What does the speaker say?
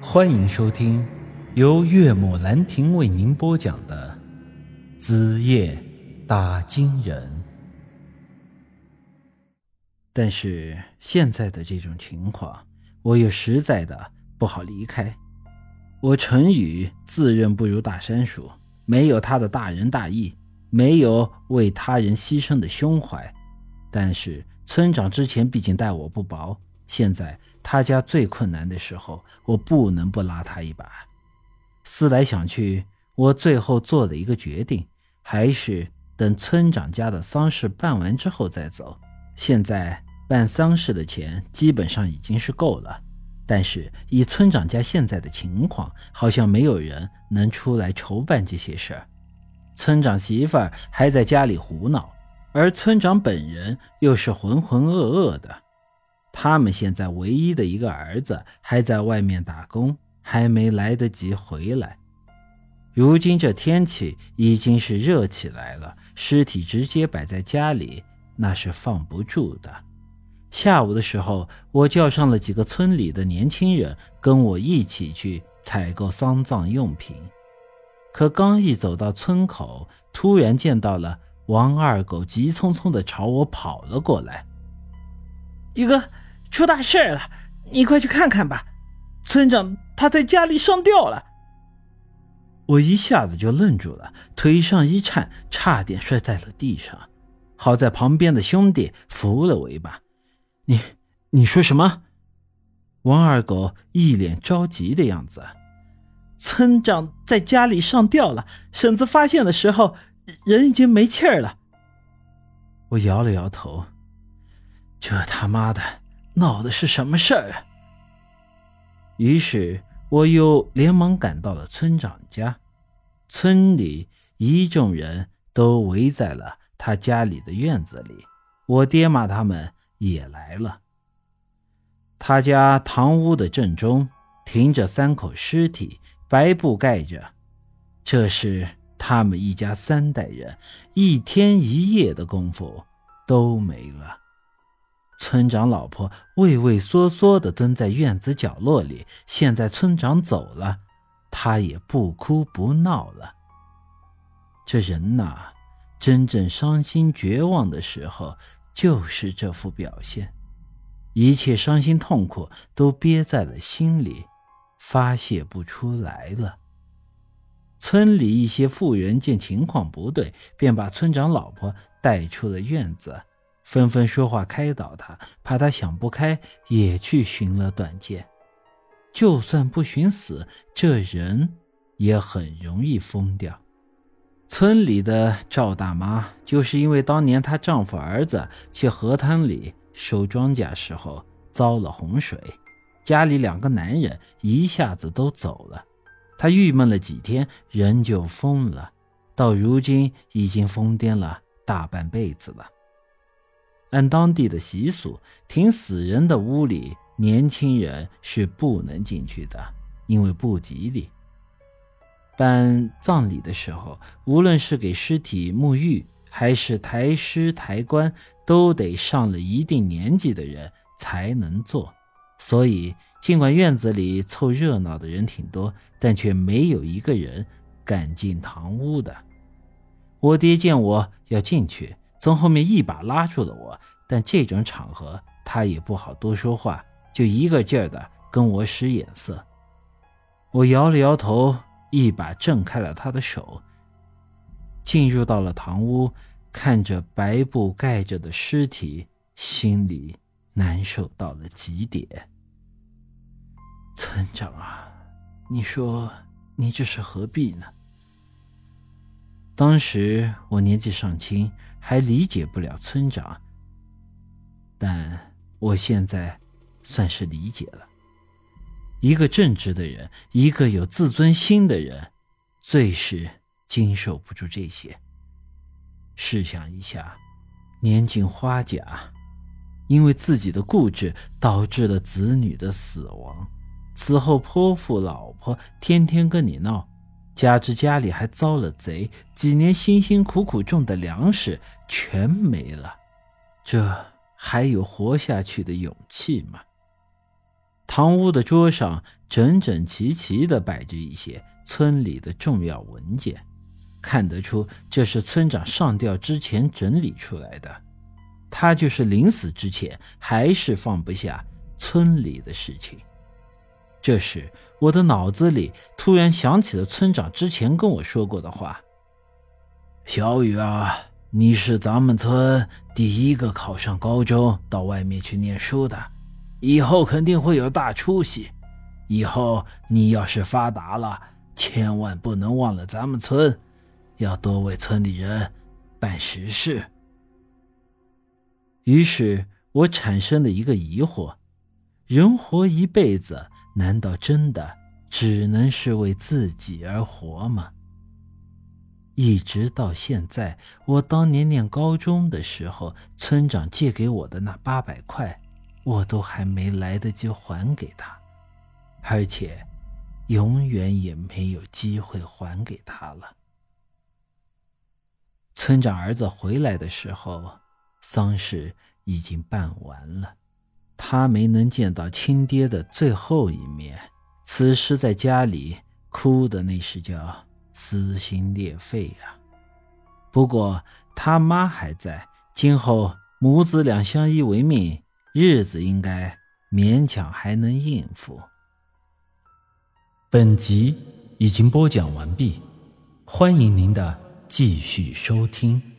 欢迎收听由岳母兰亭为您播讲的《子夜打金人》。但是现在的这种情况，我又实在的不好离开。我陈宇自认不如大山鼠，没有他的大仁大义，没有为他人牺牲的胸怀。但是村长之前毕竟待我不薄，现在。他家最困难的时候，我不能不拉他一把。思来想去，我最后做了一个决定，还是等村长家的丧事办完之后再走。现在办丧事的钱基本上已经是够了，但是以村长家现在的情况，好像没有人能出来筹办这些事儿。村长媳妇儿还在家里胡闹，而村长本人又是浑浑噩噩的。他们现在唯一的一个儿子还在外面打工，还没来得及回来。如今这天气已经是热起来了，尸体直接摆在家里，那是放不住的。下午的时候，我叫上了几个村里的年轻人，跟我一起去采购丧葬用品。可刚一走到村口，突然见到了王二狗，急匆匆地朝我跑了过来。一哥。出大事了！你快去看看吧，村长他在家里上吊了。我一下子就愣住了，腿上一颤，差点摔在了地上。好在旁边的兄弟扶了我一把。你你说什么？王二狗一脸着急的样子。村长在家里上吊了，婶子发现的时候，人已经没气儿了。我摇了摇头。这他妈的！闹的是什么事儿啊？于是我又连忙赶到了村长家，村里一众人都围在了他家里的院子里，我爹妈他们也来了。他家堂屋的正中停着三口尸体，白布盖着，这是他们一家三代人一天一夜的功夫都没了。村长老婆畏畏缩缩地蹲在院子角落里。现在村长走了，她也不哭不闹了。这人呐，真正伤心绝望的时候，就是这副表现。一切伤心痛苦都憋在了心里，发泄不出来了。村里一些妇人见情况不对，便把村长老婆带出了院子。纷纷说话开导他，怕他想不开，也去寻了短见。就算不寻死，这人也很容易疯掉。村里的赵大妈，就是因为当年她丈夫儿子去河滩里收庄稼时候遭了洪水，家里两个男人一下子都走了，她郁闷了几天，人就疯了，到如今已经疯癫了大半辈子了。按当地的习俗，停死人的屋里，年轻人是不能进去的，因为不吉利。办葬礼的时候，无论是给尸体沐浴，还是抬尸抬棺，都得上了一定年纪的人才能做。所以，尽管院子里凑热闹的人挺多，但却没有一个人敢进堂屋的。我爹见我要进去。从后面一把拉住了我，但这种场合他也不好多说话，就一个劲儿的跟我使眼色。我摇了摇头，一把挣开了他的手，进入到了堂屋，看着白布盖着的尸体，心里难受到了极点。村长啊，你说你这是何必呢？当时我年纪尚轻。还理解不了村长，但我现在算是理解了。一个正直的人，一个有自尊心的人，最是经受不住这些。试想一下，年近花甲，因为自己的固执导致了子女的死亡，此后泼妇老婆天天跟你闹。加之家里还遭了贼，几年辛辛苦苦种的粮食全没了，这还有活下去的勇气吗？堂屋的桌上整整齐齐地摆着一些村里的重要文件，看得出这是村长上吊之前整理出来的。他就是临死之前还是放不下村里的事情。这时，我的脑子里突然想起了村长之前跟我说过的话：“小雨啊，你是咱们村第一个考上高中、到外面去念书的，以后肯定会有大出息。以后你要是发达了，千万不能忘了咱们村，要多为村里人办实事。”于是我产生了一个疑惑：人活一辈子。难道真的只能是为自己而活吗？一直到现在，我当年念高中的时候，村长借给我的那八百块，我都还没来得及还给他，而且永远也没有机会还给他了。村长儿子回来的时候，丧事已经办完了。他没能见到亲爹的最后一面，此时在家里哭的那是叫撕心裂肺呀。不过他妈还在，今后母子俩相依为命，日子应该勉强还能应付。本集已经播讲完毕，欢迎您的继续收听。